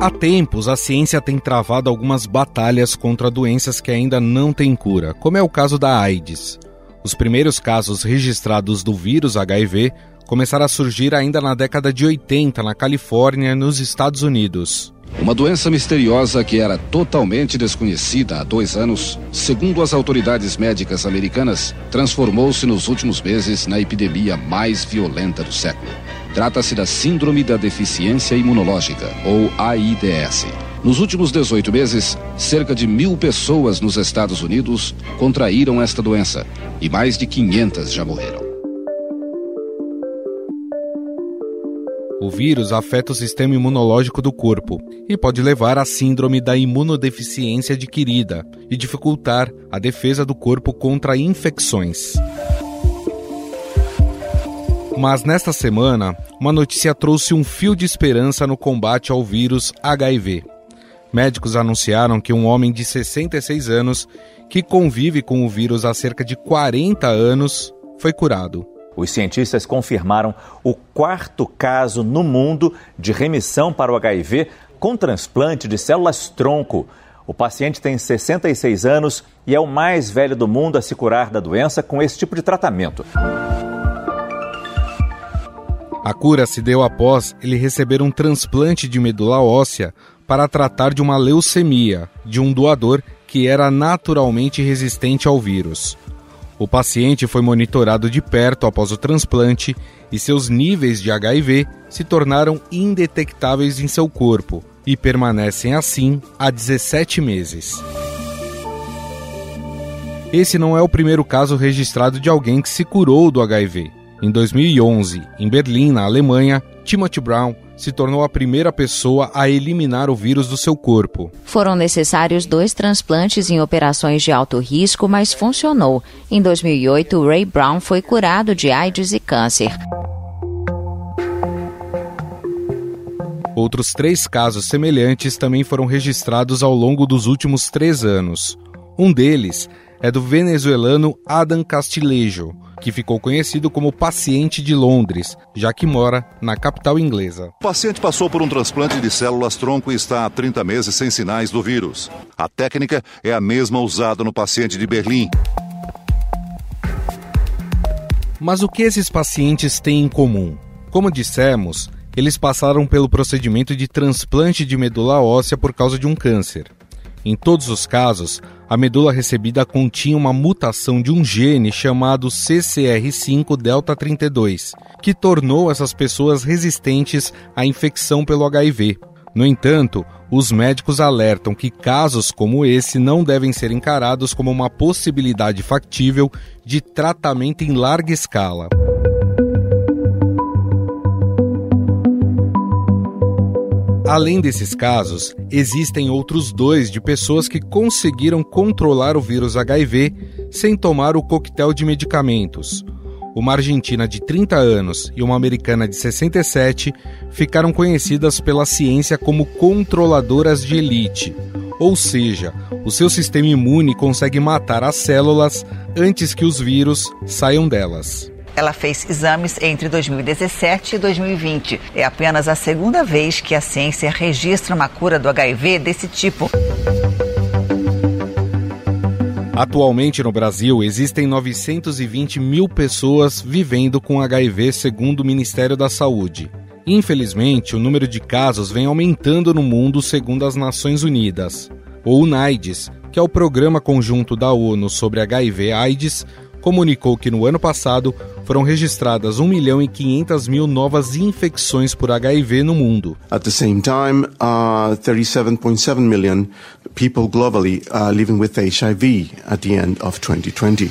Há tempos, a ciência tem travado algumas batalhas contra doenças que ainda não têm cura, como é o caso da AIDS. Os primeiros casos registrados do vírus HIV começaram a surgir ainda na década de 80 na Califórnia, nos Estados Unidos. Uma doença misteriosa que era totalmente desconhecida há dois anos, segundo as autoridades médicas americanas, transformou-se nos últimos meses na epidemia mais violenta do século. Trata-se da Síndrome da Deficiência Imunológica, ou AIDS. Nos últimos 18 meses, cerca de mil pessoas nos Estados Unidos contraíram esta doença e mais de 500 já morreram. O vírus afeta o sistema imunológico do corpo e pode levar à síndrome da imunodeficiência adquirida e dificultar a defesa do corpo contra infecções. Mas nesta semana, uma notícia trouxe um fio de esperança no combate ao vírus HIV. Médicos anunciaram que um homem de 66 anos, que convive com o vírus há cerca de 40 anos, foi curado. Os cientistas confirmaram o quarto caso no mundo de remissão para o HIV com transplante de células-tronco. O paciente tem 66 anos e é o mais velho do mundo a se curar da doença com esse tipo de tratamento. A cura se deu após ele receber um transplante de medula óssea para tratar de uma leucemia de um doador que era naturalmente resistente ao vírus. O paciente foi monitorado de perto após o transplante e seus níveis de HIV se tornaram indetectáveis em seu corpo e permanecem assim há 17 meses. Esse não é o primeiro caso registrado de alguém que se curou do HIV. Em 2011, em Berlim, na Alemanha, Timothy Brown se tornou a primeira pessoa a eliminar o vírus do seu corpo. Foram necessários dois transplantes em operações de alto risco, mas funcionou. Em 2008, Ray Brown foi curado de AIDS e câncer. Outros três casos semelhantes também foram registrados ao longo dos últimos três anos. Um deles é do venezuelano Adam Castilejo, que ficou conhecido como paciente de Londres, já que mora na capital inglesa. O paciente passou por um transplante de células-tronco e está há 30 meses sem sinais do vírus. A técnica é a mesma usada no paciente de Berlim. Mas o que esses pacientes têm em comum? Como dissemos, eles passaram pelo procedimento de transplante de medula óssea por causa de um câncer. Em todos os casos, a medula recebida continha uma mutação de um gene chamado CCR5 delta 32, que tornou essas pessoas resistentes à infecção pelo HIV. No entanto, os médicos alertam que casos como esse não devem ser encarados como uma possibilidade factível de tratamento em larga escala. Além desses casos, existem outros dois de pessoas que conseguiram controlar o vírus HIV sem tomar o coquetel de medicamentos. Uma argentina de 30 anos e uma americana de 67 ficaram conhecidas pela ciência como controladoras de elite, ou seja, o seu sistema imune consegue matar as células antes que os vírus saiam delas. Ela fez exames entre 2017 e 2020. É apenas a segunda vez que a ciência registra uma cura do HIV desse tipo. Atualmente no Brasil existem 920 mil pessoas vivendo com HIV, segundo o Ministério da Saúde. Infelizmente, o número de casos vem aumentando no mundo, segundo as Nações Unidas. O UNAIDS, que é o programa conjunto da ONU sobre HIV/AIDS, comunicou que no ano passado foram registradas 1 milhão e 500 mil novas infecções por HIV no mundo. At the same time, uh, 37.7 million people globally are living with HIV at the end of 2020.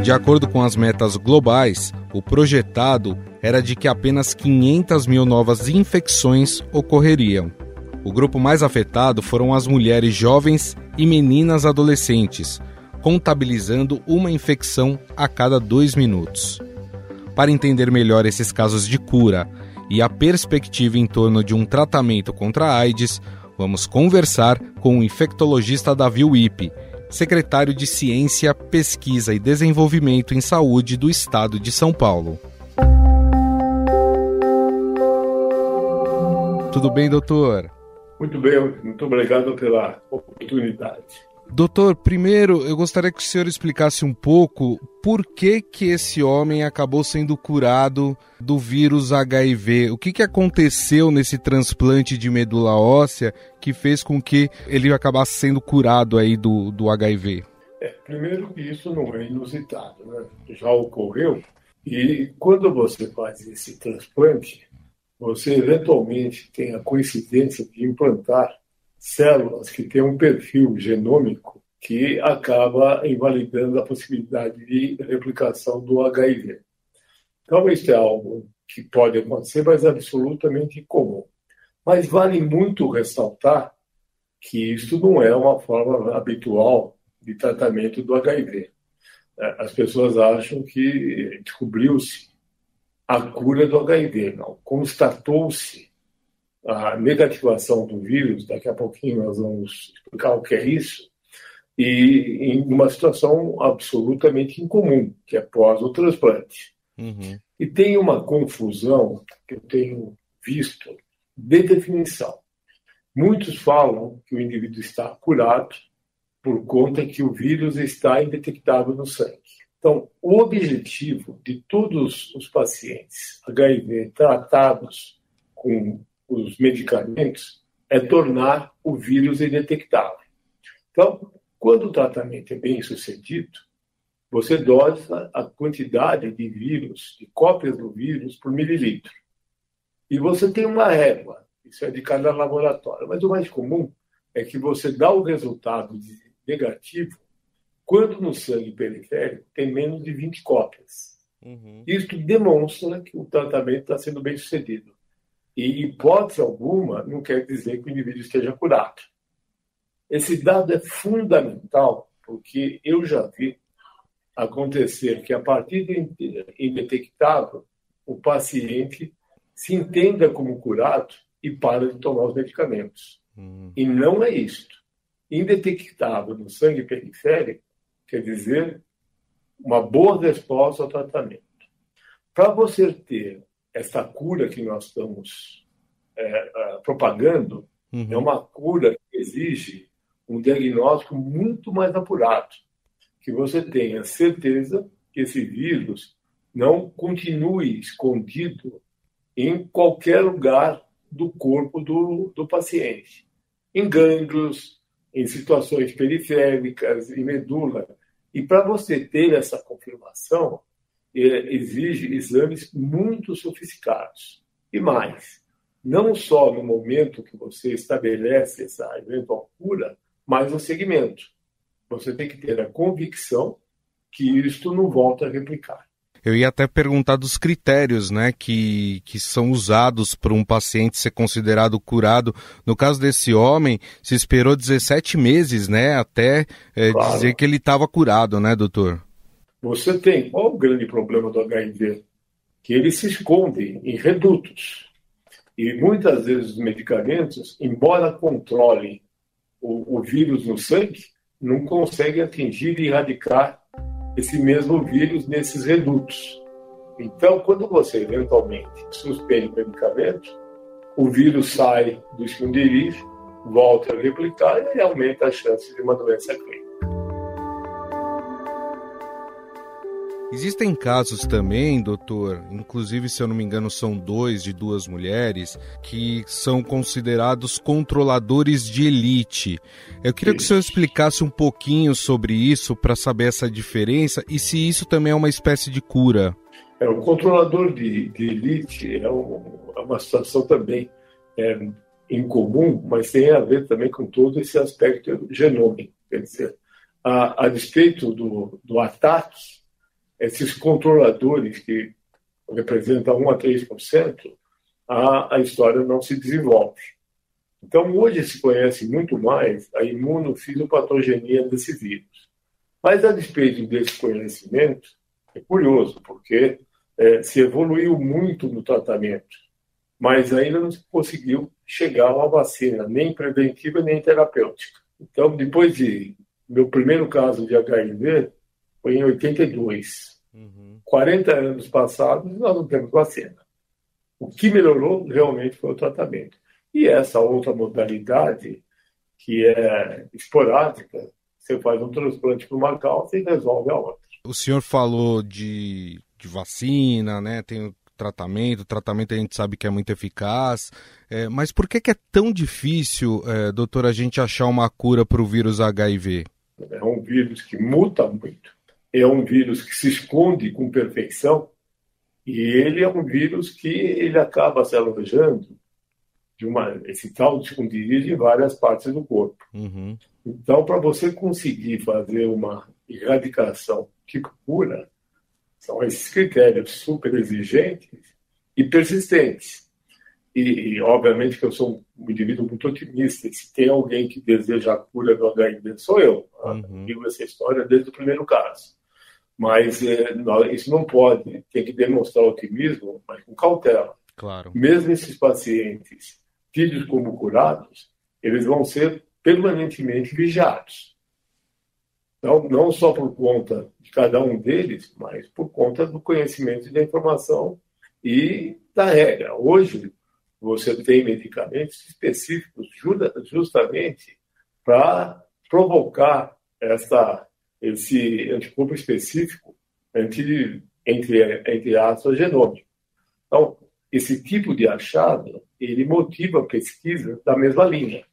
De acordo com as metas globais, o projetado era de que apenas 500 mil novas infecções ocorreriam. O grupo mais afetado foram as mulheres jovens e meninas adolescentes, contabilizando uma infecção a cada dois minutos. Para entender melhor esses casos de cura e a perspectiva em torno de um tratamento contra a AIDS, vamos conversar com o infectologista Davi Wipe, secretário de Ciência, Pesquisa e Desenvolvimento em Saúde do Estado de São Paulo. Tudo bem, doutor? Muito bem, muito obrigado pela oportunidade. Doutor, primeiro eu gostaria que o senhor explicasse um pouco por que, que esse homem acabou sendo curado do vírus HIV. O que, que aconteceu nesse transplante de medula óssea que fez com que ele acabasse sendo curado aí do, do HIV? É, primeiro que isso não é inusitado, né? já ocorreu. E quando você faz esse transplante, você eventualmente tem a coincidência de implantar células que têm um perfil genômico que acaba invalidando a possibilidade de replicação do HIV. Então, isso é algo que pode acontecer, mas é absolutamente comum. Mas vale muito ressaltar que isso não é uma forma habitual de tratamento do HIV. É, as pessoas acham que descobriu-se a cura do HIV. Não. Constatou-se a negativação do vírus, daqui a pouquinho nós vamos explicar o que é isso, e em uma situação absolutamente incomum, que é pós o transplante. Uhum. E tem uma confusão que eu tenho visto de definição. Muitos falam que o indivíduo está curado por conta que o vírus está indetectável no sangue. Então, o objetivo de todos os pacientes HIV tratados com os medicamentos é tornar o vírus indetectável. Então, quando o tratamento é bem sucedido, você dosa a quantidade de vírus, de cópias do vírus por mililitro. E você tem uma régua, isso é de cada laboratório. Mas o mais comum é que você dá o resultado negativo quando no sangue periférico tem menos de 20 cópias. Uhum. Isso demonstra que o tratamento está sendo bem sucedido. E hipótese alguma não quer dizer que o indivíduo esteja curado. Esse dado é fundamental porque eu já vi acontecer que a partir do indetectável o paciente se entenda como curado e para de tomar os medicamentos. Uhum. E não é isto. Indetectável no sangue periférico quer dizer uma boa resposta ao tratamento. Para você ter essa cura que nós estamos é, é, propagando uhum. é uma cura que exige um diagnóstico muito mais apurado, que você tenha certeza que esse vírus não continue escondido em qualquer lugar do corpo do, do paciente, em gânglios, em situações periféricas, em medula. E para você ter essa confirmação, é, exige exames muito sofisticados. E mais, não só no momento que você estabelece essa eventual cura, mas no segmento. Você tem que ter a convicção que isto não volta a replicar. Eu ia até perguntar dos critérios né, que, que são usados para um paciente ser considerado curado. No caso desse homem, se esperou 17 meses né, até é, claro. dizer que ele estava curado, né, doutor? Você tem qual o grande problema do HIV? Que ele se esconde em redutos. E muitas vezes os medicamentos, embora controlem o, o vírus no sangue, não conseguem atingir e erradicar esse mesmo vírus nesses redutos. Então, quando você eventualmente suspende o medicamento, o vírus sai do esconderijo, volta a replicar e aumenta a chance de uma doença clínica. Existem casos também, doutor, inclusive, se eu não me engano, são dois de duas mulheres, que são considerados controladores de elite. Eu queria que o senhor explicasse um pouquinho sobre isso para saber essa diferença e se isso também é uma espécie de cura. É, o controlador de, de elite é, um, é, uma situação também é, incomum, mas tem a ver também com todo esse aspecto genômico. Quer dizer, a, a despeito do, do ataque esses controladores que representam 1 a 3%, a, a história não se desenvolve. Então, hoje se conhece muito mais a imunofisiopatogenia desse vírus. Mas, a despeito desse conhecimento, é curioso, porque é, se evoluiu muito no tratamento, mas ainda não se conseguiu chegar a uma vacina, nem preventiva nem terapêutica. Então, depois de meu primeiro caso de HIV, foi em 82. Uhum. 40 anos passados, nós não temos vacina. O que melhorou realmente foi o tratamento. E essa outra modalidade, que é esporádica, você faz um transplante para uma causa e resolve a outra. O senhor falou de, de vacina, né? Tem o tratamento, o tratamento a gente sabe que é muito eficaz, é, mas por que, que, é tão difícil, é, doutor, a gente achar uma cura para o vírus HIV? É um vírus que muta muito, é um vírus que se esconde com perfeição e ele é um vírus que ele acaba se alojando de uma, esse tal de esconderijo em várias partes do corpo. Uhum. Então, para você conseguir fazer uma erradicação que cura, são esses critérios super exigentes e persistentes. E, e, obviamente que eu sou um indivíduo muito otimista. Se tem alguém que deseja a cura do HIV, sou eu. Uhum. Digo essa história desde o primeiro caso. Mas é, não, isso não pode, tem que demonstrar otimismo, mas com cautela. Claro. Mesmo esses pacientes tidos como curados, eles vão ser permanentemente vigiados. Então, não só por conta de cada um deles, mas por conta do conhecimento da informação e da regra. Hoje, você tem medicamentos específicos justamente para provocar essa esse anticorpo específico entre, entre, entre aspas, genômico. Então, esse tipo de achado, ele motiva a pesquisa da mesma linha,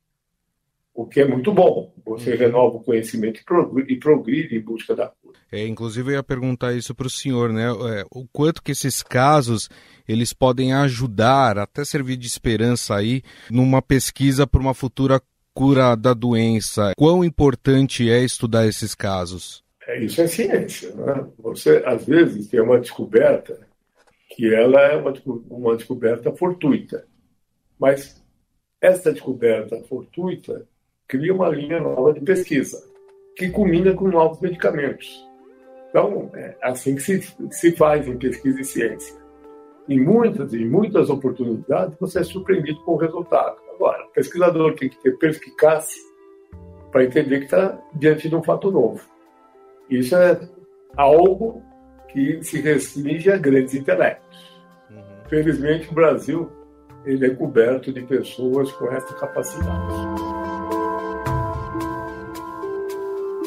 o que é muito bom. Você uhum. renova o conhecimento e progride em busca da cura. É, inclusive, eu ia perguntar isso para o senhor, né? É, o quanto que esses casos eles podem ajudar, até servir de esperança aí, numa pesquisa para uma futura cura da doença. Quão importante é estudar esses casos? É, isso é ciência. Né? Você, às vezes, tem uma descoberta que ela é uma, uma descoberta fortuita. Mas essa descoberta fortuita cria uma linha nova de pesquisa, que culmina com novos medicamentos. Então, é assim que se, se faz em pesquisa e ciência. Em muitas e muitas oportunidades, você é surpreendido com o resultado. Agora, o pesquisador tem que ter perspicácia para entender que está diante de um fato novo. Isso é algo que se restringe a grandes intelectos. Uhum. Felizmente, o Brasil ele é coberto de pessoas com essa capacidade.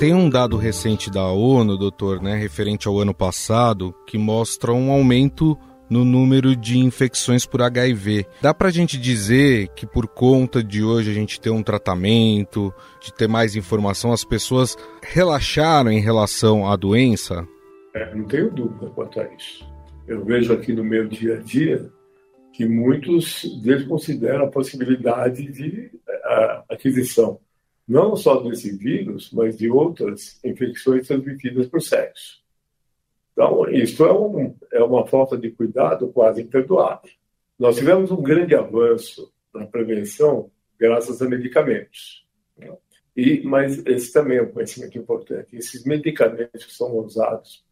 Tem um dado recente da ONU, doutor, né, referente ao ano passado, que mostra um aumento no número de infecções por HIV. Dá para a gente dizer que por conta de hoje a gente ter um tratamento, de ter mais informação, as pessoas relaxaram em relação à doença? É, não tenho dúvida quanto a isso. Eu vejo aqui no meu dia a dia que muitos desconsideram a possibilidade de a, aquisição não só desse vírus, mas de outras infecções transmitidas por sexo. Então, isso é, um, é uma falta de cuidado quase imperdoável. Nós tivemos um grande avanço na prevenção graças a medicamentos. E, mas esse também é um conhecimento importante. Esses medicamentos que são usados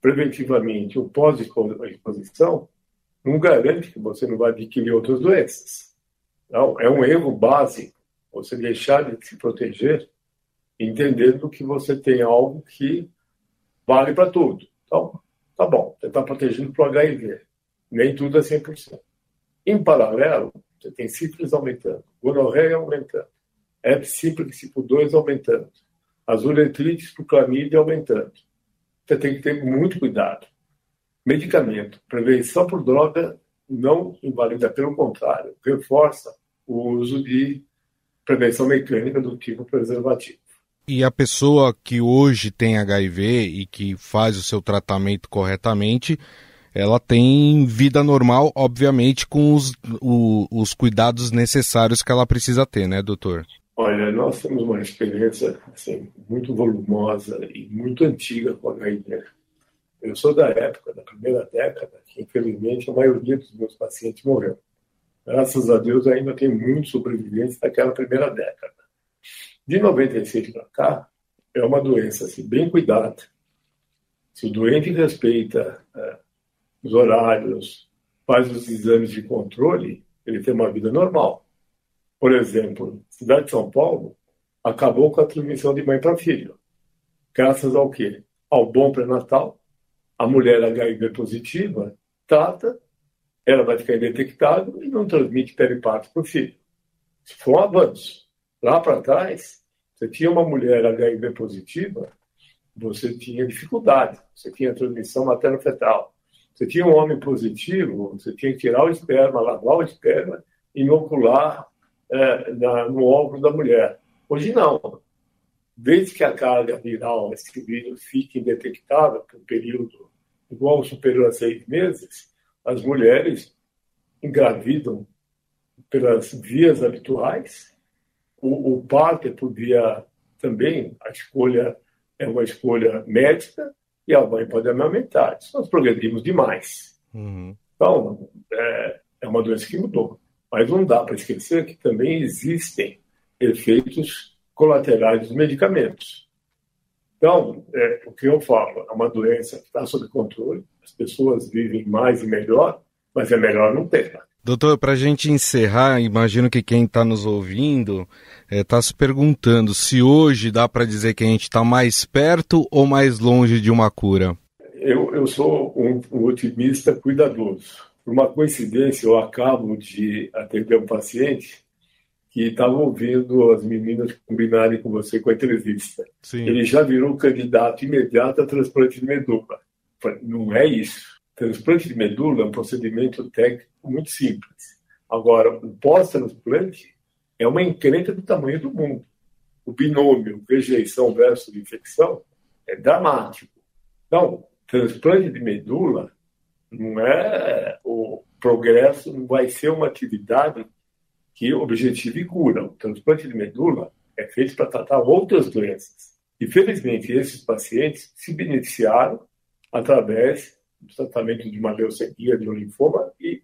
preventivamente ou pós-exposição não garante que você não vai adquirir outras doenças. Então, é um erro básico você deixar de se proteger entendendo que você tem algo que vale para tudo. Então, tá bom, você está protegendo para o HIV. Nem tudo é 100%. Em paralelo, você tem sífilis aumentando, gonorreia aumentando, herpes tipo 2 aumentando, as uretrites por clamídia aumentando. Você tem que ter muito cuidado. Medicamento, prevenção por droga não invalida, pelo contrário, reforça o uso de prevenção mecânica do tipo preservativo. E a pessoa que hoje tem HIV e que faz o seu tratamento corretamente, ela tem vida normal, obviamente, com os, o, os cuidados necessários que ela precisa ter, né, doutor? Olha, nós temos uma experiência assim, muito volumosa e muito antiga com HIV. Eu sou da época, da primeira década, que infelizmente a maioria dos meus pacientes morreu. Graças a Deus ainda tem muitos sobreviventes daquela primeira década. De 96 para cá, é uma doença assim, bem cuidada. Se o doente respeita é, os horários, faz os exames de controle, ele tem uma vida normal. Por exemplo, cidade de São Paulo acabou com a transmissão de mãe para filho. Graças ao quê? Ao bom pré-natal, a mulher HIV positiva trata, ela vai ficar indetectável e não transmite periparto para o filho. Isso foi um avanço. Lá para trás, você tinha uma mulher HIV positiva, você tinha dificuldade, você tinha transmissão materno-fetal. Você tinha um homem positivo, você tinha que tirar o esperma, lavar o esperma inocular é, na, no óvulo da mulher. Hoje não. Desde que a carga viral, esse vírus, fique indetectável por um período igual superior a seis meses, as mulheres engravidam pelas vias habituais. O, o parto podia também, a escolha é uma escolha médica, e a mãe pode amamentar. Isso nós progredimos demais. Uhum. Então, é, é uma doença que mudou. Mas não dá para esquecer que também existem efeitos colaterais dos medicamentos. Então, é, o que eu falo, é uma doença que está sob controle, as pessoas vivem mais e melhor, mas é melhor não ter. Doutor, para a gente encerrar, imagino que quem está nos ouvindo está é, tá se perguntando se hoje dá para dizer que a gente está mais perto ou mais longe de uma cura. Eu, eu sou um, um otimista cuidadoso. Por uma coincidência, eu acabo de atender um paciente que estava ouvindo as meninas combinarem com você com a entrevista. Sim. Ele já virou candidato imediato a transplante de medula. Não é isso. Transplante de medula é um procedimento técnico muito simples. Agora, o pós-transplante é uma encrenca do tamanho do mundo. O binômio rejeição versus infecção é dramático. Então, transplante de medula não é o progresso, não vai ser uma atividade que objetive cura. O transplante de medula é feito para tratar outras doenças. E, felizmente, esses pacientes se beneficiaram através do tratamento de uma leucemia, de um linfoma, e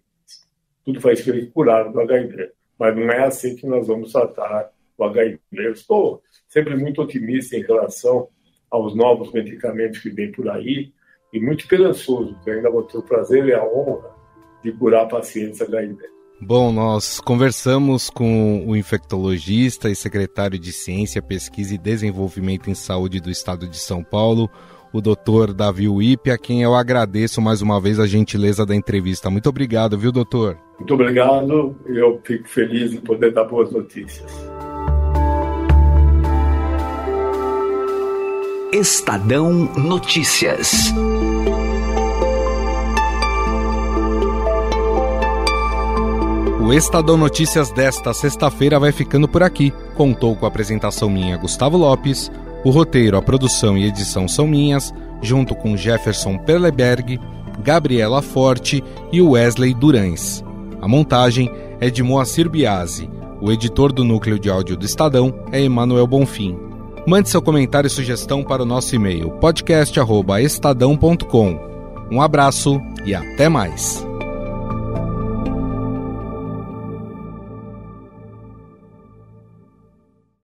tudo faz que eles curaram do HIV. Mas não é assim que nós vamos tratar o HIV. Eu estou sempre muito otimista em relação aos novos medicamentos que vêm por aí e muito esperançoso, que ainda vou ter o prazer e a honra de curar pacientes HIV. Bom, nós conversamos com o infectologista e secretário de Ciência, Pesquisa e Desenvolvimento em Saúde do Estado de São Paulo, o doutor Davi Uip, a quem eu agradeço mais uma vez a gentileza da entrevista. Muito obrigado, viu, doutor? Muito obrigado. Eu fico feliz em poder dar boas notícias. Estadão Notícias. O Estadão Notícias desta sexta-feira vai ficando por aqui. Contou com a apresentação minha, Gustavo Lopes o roteiro, a produção e edição são minhas, junto com Jefferson Perleberg, Gabriela Forte e Wesley Durães. A montagem é de Moacir Biasi. O editor do núcleo de áudio do Estadão é Emanuel Bonfim. Mande seu comentário e sugestão para o nosso e-mail podcast@estadão.com. Um abraço e até mais.